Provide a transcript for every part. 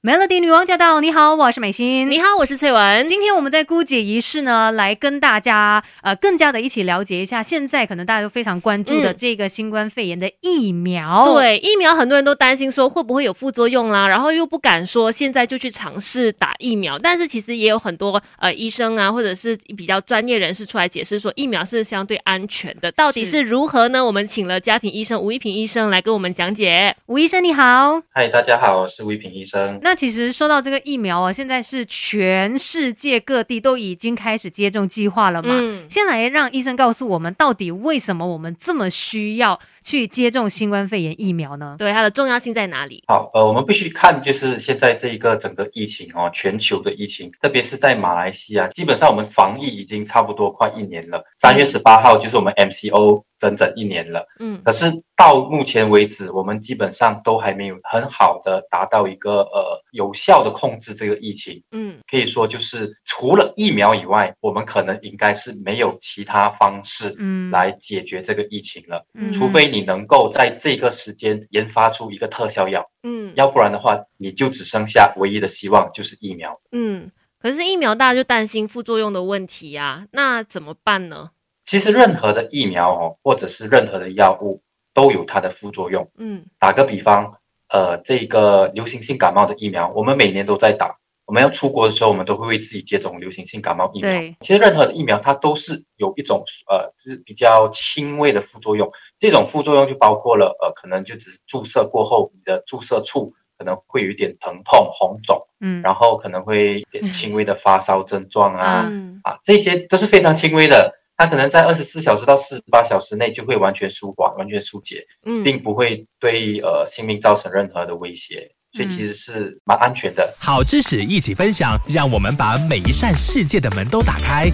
Melody 女王驾到！你好，我是美心。你好，我是翠文。今天我们在姑姐仪式呢，来跟大家呃更加的一起了解一下，现在可能大家都非常关注的这个新冠肺炎的疫苗。对，疫苗很多人都担心说会不会有副作用啦，然后又不敢说现在就去尝试打疫苗。但是其实也有很多呃医生啊，或者是比较专业人士出来解释说，疫苗是相对安全的。到底是如何呢？我们请了家庭医生吴一平医生来跟我们讲解。吴医生你好，嗨，大家好，我是吴一平医生。那其实说到这个疫苗啊，现在是全世界各地都已经开始接种计划了嘛。嗯，先来让医生告诉我们，到底为什么我们这么需要去接种新冠肺炎疫苗呢？对，它的重要性在哪里？好，呃，我们必须看就是现在这一个整个疫情哦，全球的疫情，特别是在马来西亚，基本上我们防疫已经差不多快一年了。三月十八号就是我们 MCO。整整一年了，嗯，可是到目前为止，我们基本上都还没有很好的达到一个呃有效的控制这个疫情，嗯，可以说就是除了疫苗以外，我们可能应该是没有其他方式，嗯，来解决这个疫情了，嗯，除非你能够在这个时间研发出一个特效药，嗯，要不然的话，你就只剩下唯一的希望就是疫苗，嗯，可是疫苗大家就担心副作用的问题呀，那怎么办呢？其实任何的疫苗哦，或者是任何的药物都有它的副作用。嗯，打个比方，呃，这个流行性感冒的疫苗，我们每年都在打。我们要出国的时候，我们都会为自己接种流行性感冒疫苗。其实任何的疫苗它都是有一种呃，就是比较轻微的副作用。这种副作用就包括了呃，可能就只是注射过后，你的注射处可能会有一点疼痛、红肿，嗯，然后可能会点轻微的发烧症状啊，啊，这些都是非常轻微的。它可能在二十四小时到四十八小时内就会完全舒缓、完全疏解，嗯，并不会对呃性命造成任何的威胁，所以其实是蛮安全的。好知识一起分享，让我们把每一扇世界的门都打开。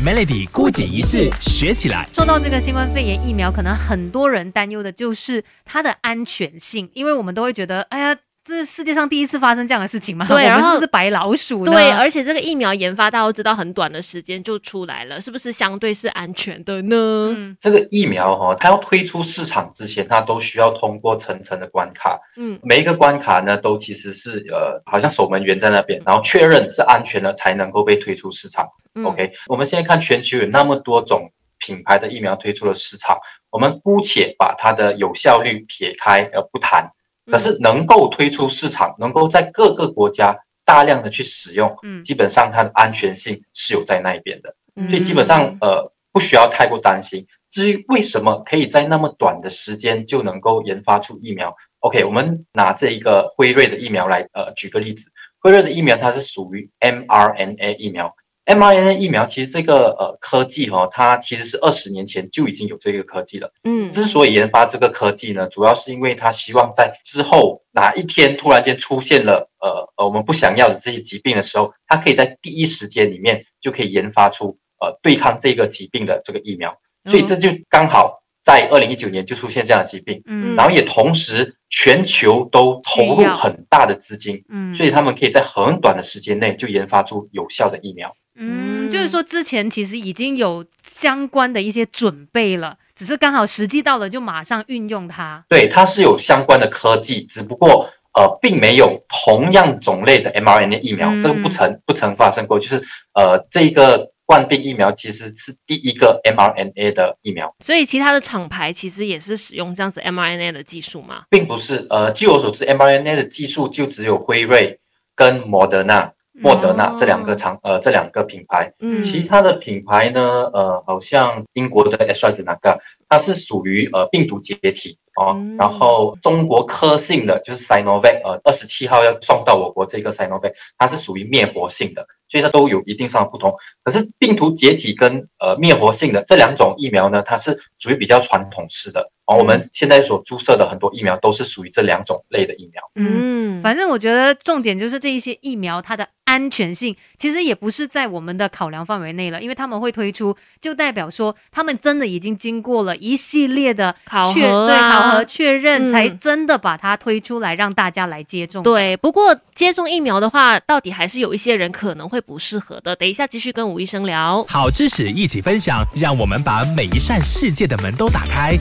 Melody 孤姐仪式学起来。说到这个新冠肺炎疫苗，可能很多人担忧的就是它的安全性，因为我们都会觉得，哎呀。这是世界上第一次发生这样的事情吗？对，然后是白老鼠。对，而且这个疫苗研发，大家都知道很短的时间就出来了，是不是相对是安全的呢？嗯，这个疫苗哈，它要推出市场之前，它都需要通过层层的关卡。嗯，每一个关卡呢，都其实是呃，好像守门员在那边，然后确认是安全的，才能够被推出市场。OK，我们现在看全球有那么多种品牌的疫苗推出了市场，我们姑且把它的有效率撇开而不谈。可是能够推出市场，能够在各个国家大量的去使用，嗯，基本上它的安全性是有在那一边的，所以基本上呃不需要太过担心。至于为什么可以在那么短的时间就能够研发出疫苗？OK，我们拿这一个辉瑞的疫苗来呃举个例子，辉瑞的疫苗它是属于 mRNA 疫苗。mRNA 疫苗其实这个呃科技哈，它其实是二十年前就已经有这个科技了。嗯，之所以研发这个科技呢，主要是因为它希望在之后哪一天突然间出现了呃呃我们不想要的这些疾病的时候，它可以在第一时间里面就可以研发出呃对抗这个疾病的这个疫苗。所以这就刚好在二零一九年就出现这样的疾病。嗯，然后也同时全球都投入很大的资金。嗯，所以他们可以在很短的时间内就研发出有效的疫苗。嗯，就是说之前其实已经有相关的一些准备了，只是刚好时机到了就马上运用它。对，它是有相关的科技，只不过呃，并没有同样种类的 mRNA 疫苗，这个不曾不曾发生过。就是呃，这个冠病疫苗其实是第一个 mRNA 的疫苗。所以其他的厂牌其实也是使用这样子 mRNA 的技术吗？并不是，呃，据我所知，mRNA 的技术就只有辉瑞跟摩德纳。莫德纳这两个厂，呃，这两个品牌，嗯，其他的品牌呢，呃，好像英国的 s r a z 那个，它是属于呃病毒解体哦，然后中国科兴的就是 Sinovac，呃，二十七号要送到我国这个 Sinovac，它是属于灭活性的，所以它都有一定上的不同。可是病毒解体跟呃灭活性的这两种疫苗呢，它是属于比较传统式的。哦我们现在所注射的很多疫苗都是属于这两种类的疫苗。嗯，反正我觉得重点就是这一些疫苗它的安全性其实也不是在我们的考量范围内了，因为他们会推出，就代表说他们真的已经经过了一系列的考核，对考核确认，才真的把它推出来让大家来接种。对，不过接种疫苗的话，到底还是有一些人可能会不适合的。等一下继续跟吴医生聊，好知识一起分享，让我们把每一扇世界的门都打开。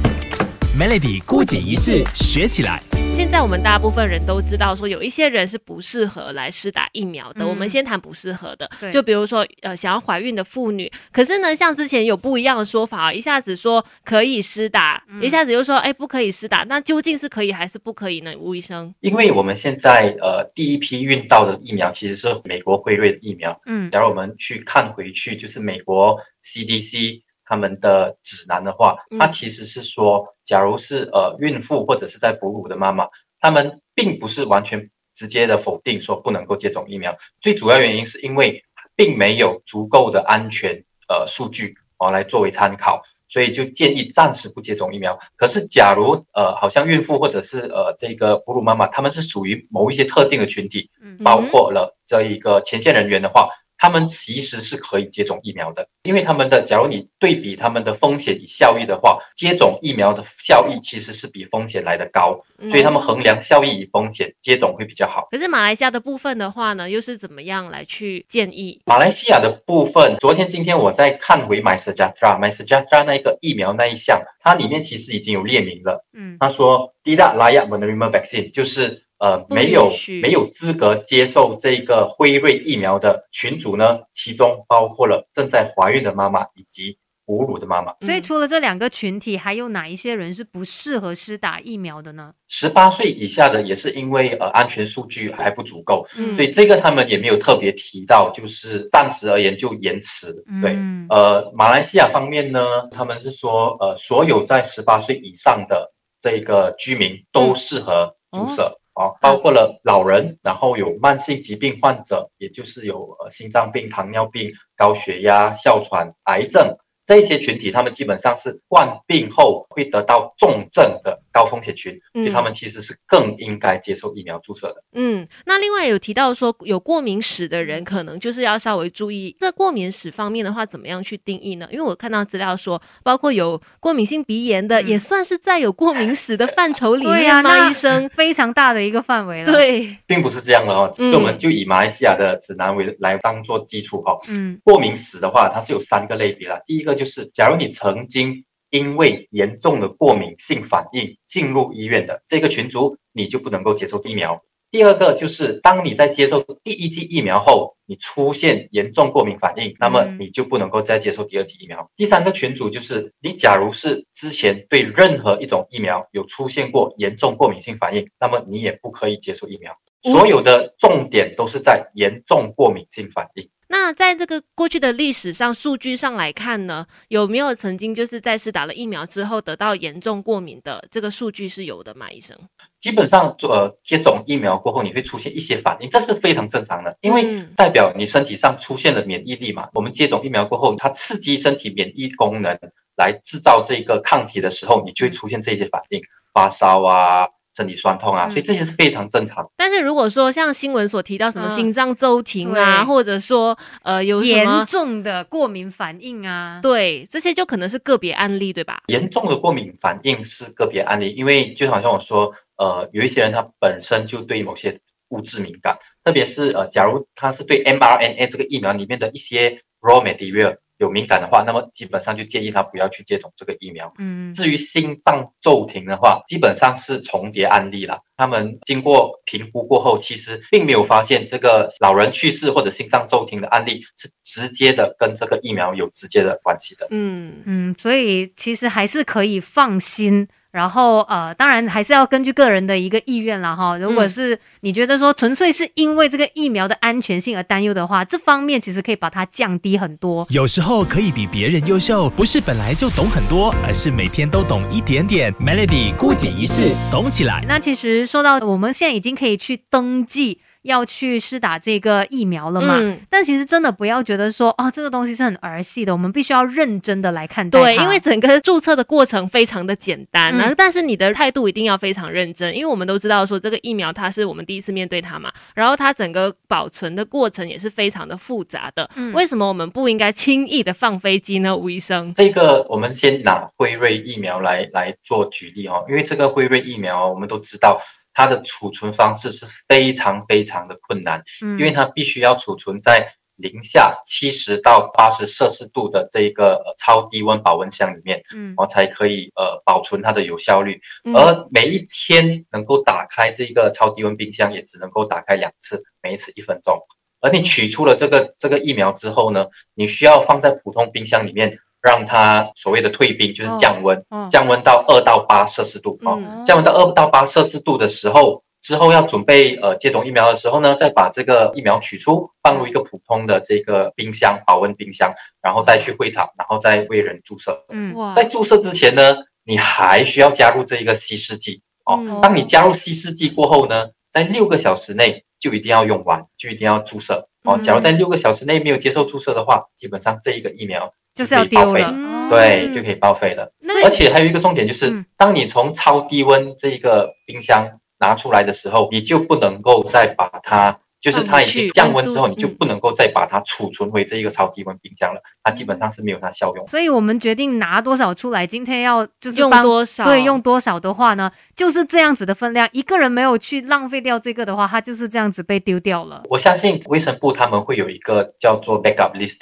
Melody 孤姐仪式学起来。现在我们大部分人都知道，说有一些人是不适合来施打疫苗的。我们先谈不适合的，就比如说呃想要怀孕的妇女。可是呢，像之前有不一样的说法，一下子说可以施打，一下子又说哎不可以施打。那究竟是可以还是不可以呢？吴医生，因为我们现在呃第一批运到的疫苗其实是美国辉瑞的疫苗。嗯，假如我们去看回去，就是美国 CDC。他们的指南的话，它其实是说，假如是呃孕妇或者是在哺乳的妈妈，他们并不是完全直接的否定说不能够接种疫苗。最主要原因是因为并没有足够的安全呃数据哦来作为参考，所以就建议暂时不接种疫苗。可是假如呃好像孕妇或者是呃这个哺乳妈妈，他们是属于某一些特定的群体，包括了这一个前线人员的话。他们其实是可以接种疫苗的，因为他们的，假如你对比他们的风险与效益的话，接种疫苗的效益其实是比风险来的高，所以他们衡量效益与风险，接种会比较好。可是马来西亚的部分的话呢，又是怎么样来去建议？马来西亚的部分，昨天、今天我在看回 My Sejahtera、My Sejahtera 那个疫苗那一项，它里面其实已经有列明了，嗯，他说 Tidak layak menerima vaksin，就是。呃，没有没有资格接受这个辉瑞疫苗的群组呢，其中包括了正在怀孕的妈妈以及哺乳的妈妈。所以除了这两个群体，还有哪一些人是不适合施打疫苗的呢？十八岁以下的也是因为呃安全数据还不足够，所以这个他们也没有特别提到，就是暂时而言就延迟。对，呃，马来西亚方面呢，他们是说呃所有在十八岁以上的这个居民都适合注射。啊，包括了老人，然后有慢性疾病患者，也就是有呃心脏病、糖尿病、高血压、哮喘、癌症。这些群体，他们基本上是患病后会得到重症的高风险群，所以他们其实是更应该接受疫苗注射的。嗯，那另外有提到说有过敏史的人，可能就是要稍微注意。在过敏史方面的话，怎么样去定义呢？因为我看到资料说，包括有过敏性鼻炎的，也算是在有过敏史的范畴里面 吗？医生，非常大的一个范围了。对，并不是这样的哦。那我们就以马来西亚的指南为来当做基础哦。嗯，过敏史的话，它是有三个类别啦。第一个就是，假如你曾经因为严重的过敏性反应进入医院的这个群组，你就不能够接受疫苗。第二个就是，当你在接受第一剂疫苗后，你出现严重过敏反应，那么你就不能够再接受第二剂疫苗。第三个群组就是，你假如是之前对任何一种疫苗有出现过严重过敏性反应，那么你也不可以接受疫苗。所有的重点都是在严重过敏性反应。那在这个过去的历史上数据上来看呢，有没有曾经就是在施打了疫苗之后得到严重过敏的这个数据是有的吗？医生，基本上呃接种疫苗过后你会出现一些反应，这是非常正常的，因为代表你身体上出现了免疫力嘛。我们接种疫苗过后，它刺激身体免疫功能来制造这个抗体的时候，你就会出现这些反应，发烧啊。身体酸痛啊，所以这些是非常正常。但是如果说像新闻所提到什么心脏骤停啊，或者说呃有严重的过敏反应啊，对，这些就可能是个别案例，对吧？严重的过敏反应是个别案例，因为就好像我说，呃，有一些人他本身就对某些物质敏感，特别是呃，假如他是对 mRNA 这个疫苗里面的一些 raw material。有敏感的话，那么基本上就建议他不要去接种这个疫苗。嗯，至于心脏骤停的话，基本上是重叠案例了。他们经过评估过后，其实并没有发现这个老人去世或者心脏骤停的案例是直接的跟这个疫苗有直接的关系的。嗯嗯，所以其实还是可以放心。然后呃，当然还是要根据个人的一个意愿了哈。如果是你觉得说纯粹是因为这个疫苗的安全性而担忧的话，这方面其实可以把它降低很多。有时候可以比别人优秀，不是本来就懂很多，而是每天都懂一点点。Melody 孤姐一世懂起来。那其实说到我们现在已经可以去登记。要去施打这个疫苗了嘛？但其实真的不要觉得说哦，这个东西是很儿戏的，我们必须要认真的来看待对，因为整个注册的过程非常的简单，然后但是你的态度一定要非常认真，因为我们都知道说这个疫苗它是我们第一次面对它嘛，然后它整个保存的过程也是非常的复杂的。为什么我们不应该轻易的放飞机呢？吴医生，这个我们先拿辉瑞疫苗来来做举例哦，因为这个辉瑞疫苗我们都知道。它的储存方式是非常非常的困难，嗯，因为它必须要储存在零下七十到八十摄氏度的这一个超低温保温箱里面，嗯，然后才可以呃保存它的有效率。而每一天能够打开这个超低温冰箱，也只能够打开两次，每一次一分钟。而你取出了这个这个疫苗之后呢，你需要放在普通冰箱里面，让它所谓的退冰，就是降温，降温到二到八摄氏度哦，降温到二到八摄氏度的时候，之后要准备呃接种疫苗的时候呢，再把这个疫苗取出，放入一个普通的这个冰箱保温冰箱，然后带去会场，然后再为人注射。嗯，在注射之前呢，你还需要加入这一个稀释剂哦。当你加入稀释剂过后呢，在六个小时内。就一定要用完，就一定要注射哦。假如在六个小时内没有接受注射的话，基本上这一个疫苗就是要报废，对，就可以报废了。而且还有一个重点就是，当你从超低温这一个冰箱拿出来的时候，你就不能够再把它。就是它已经降温之后，你就不能够再把它储存回这一个超低温冰箱了，它基本上是没有它效用。所以我们决定拿多少出来，今天要就是用多少，对，用多少的话呢，就是这样子的分量。一个人没有去浪费掉这个的话，它就是这样子被丢掉了。我相信卫生部他们会有一个叫做 backup list，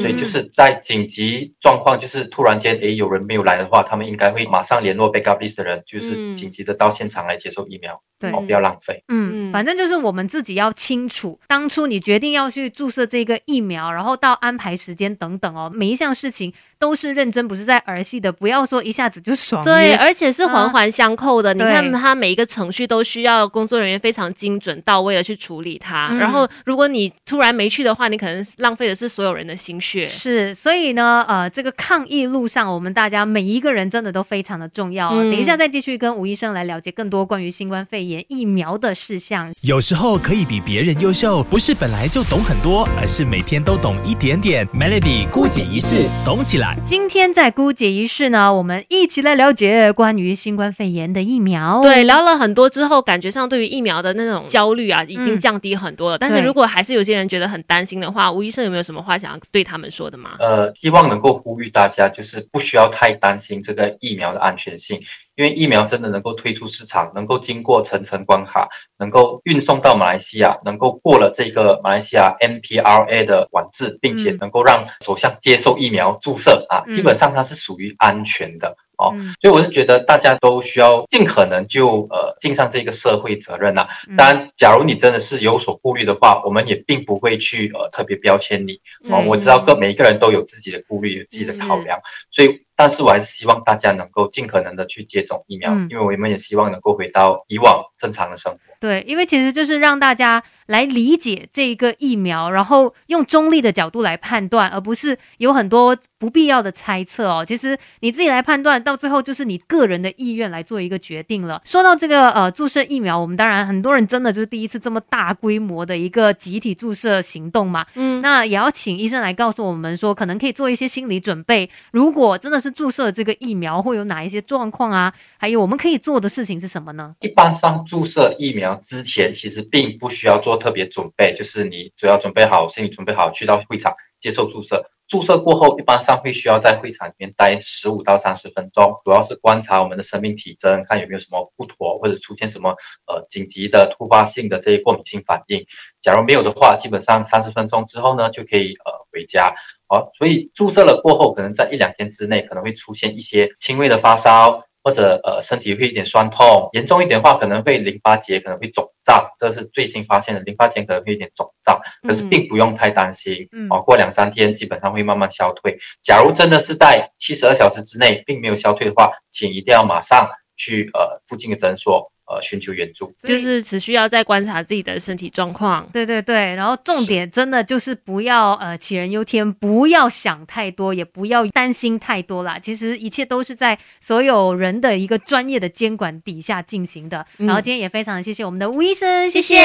所以就是在紧急状况，就是突然间诶有人没有来的话，他们应该会马上联络 backup list 的人，就是紧急的到现场来接受疫苗。对，不要浪费。嗯，反正就是我们自己要清楚，当初你决定要去注射这个疫苗，然后到安排时间等等哦，每一项事情都是认真，不是在儿戏的。不要说一下子就爽。对，而且是环环相扣的。你看，它每一个程序都需要工作人员非常精准到位的去处理它。然后，如果你突然没去的话，你可能浪费的是所有人的心血。是，所以呢，呃，这个抗疫路上，我们大家每一个人真的都非常的重要。等一下再继续跟吴医生来了解更多关于新冠肺炎。疫苗的事项，有时候可以比别人优秀，不是本来就懂很多，而是每天都懂一点点。Melody 姑姐仪式，懂起来。今天在姑姐仪式呢，我们一起来了解关于新冠肺炎的疫苗。对，聊了很多之后，感觉上对于疫苗的那种焦虑啊，已经降低很多了。但是如果还是有些人觉得很担心的话，吴医生有没有什么话想要对他们说的吗？呃，希望能够呼吁大家，就是不需要太担心这个疫苗的安全性。因为疫苗真的能够推出市场，能够经过层层关卡，能够运送到马来西亚，能够过了这个马来西亚 NPRA 的管制，并且能够让首相接受疫苗注射啊，基本上它是属于安全的。哦，所以我是觉得大家都需要尽可能就呃尽上这个社会责任呐。当然，假如你真的是有所顾虑的话，我们也并不会去呃特别标签你。哦，我知道各每一个人都有自己的顾虑，有自己的考量。所以，但是我还是希望大家能够尽可能的去接种疫苗，因为我们也希望能够回到以往正常的生活。对，因为其实就是让大家来理解这一个疫苗，然后用中立的角度来判断，而不是有很多不必要的猜测哦。其实你自己来判断，到最后就是你个人的意愿来做一个决定了。说到这个呃注射疫苗，我们当然很多人真的就是第一次这么大规模的一个集体注射行动嘛，嗯，那也要请医生来告诉我们说，可能可以做一些心理准备。如果真的是注射这个疫苗，会有哪一些状况啊？还有我们可以做的事情是什么呢？一般上注射疫苗。之前其实并不需要做特别准备，就是你只要准备好，心理准备好，去到会场接受注射。注射过后，一般上会需要在会场里面待十五到三十分钟，主要是观察我们的生命体征，看有没有什么不妥，或者出现什么呃紧急的突发性的这些过敏性反应。假如没有的话，基本上三十分钟之后呢，就可以呃回家。好，所以注射了过后，可能在一两天之内，可能会出现一些轻微的发烧。或者呃身体会有点酸痛，严重一点的话可能会淋巴结可能会肿胀，这是最新发现的淋巴结可能会有点肿胀，可是并不用太担心，哦，过两三天基本上会慢慢消退。假如真的是在七十二小时之内并没有消退的话，请一定要马上去呃附近的诊所。呃，寻求援助就是只需要在观察自己的身体状况。对对对，然后重点真的就是不要呃杞人忧天，不要想太多，也不要担心太多啦。其实一切都是在所有人的一个专业的监管底下进行的。然后今天也非常谢谢我们的吴医生，谢谢，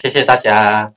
谢谢大家。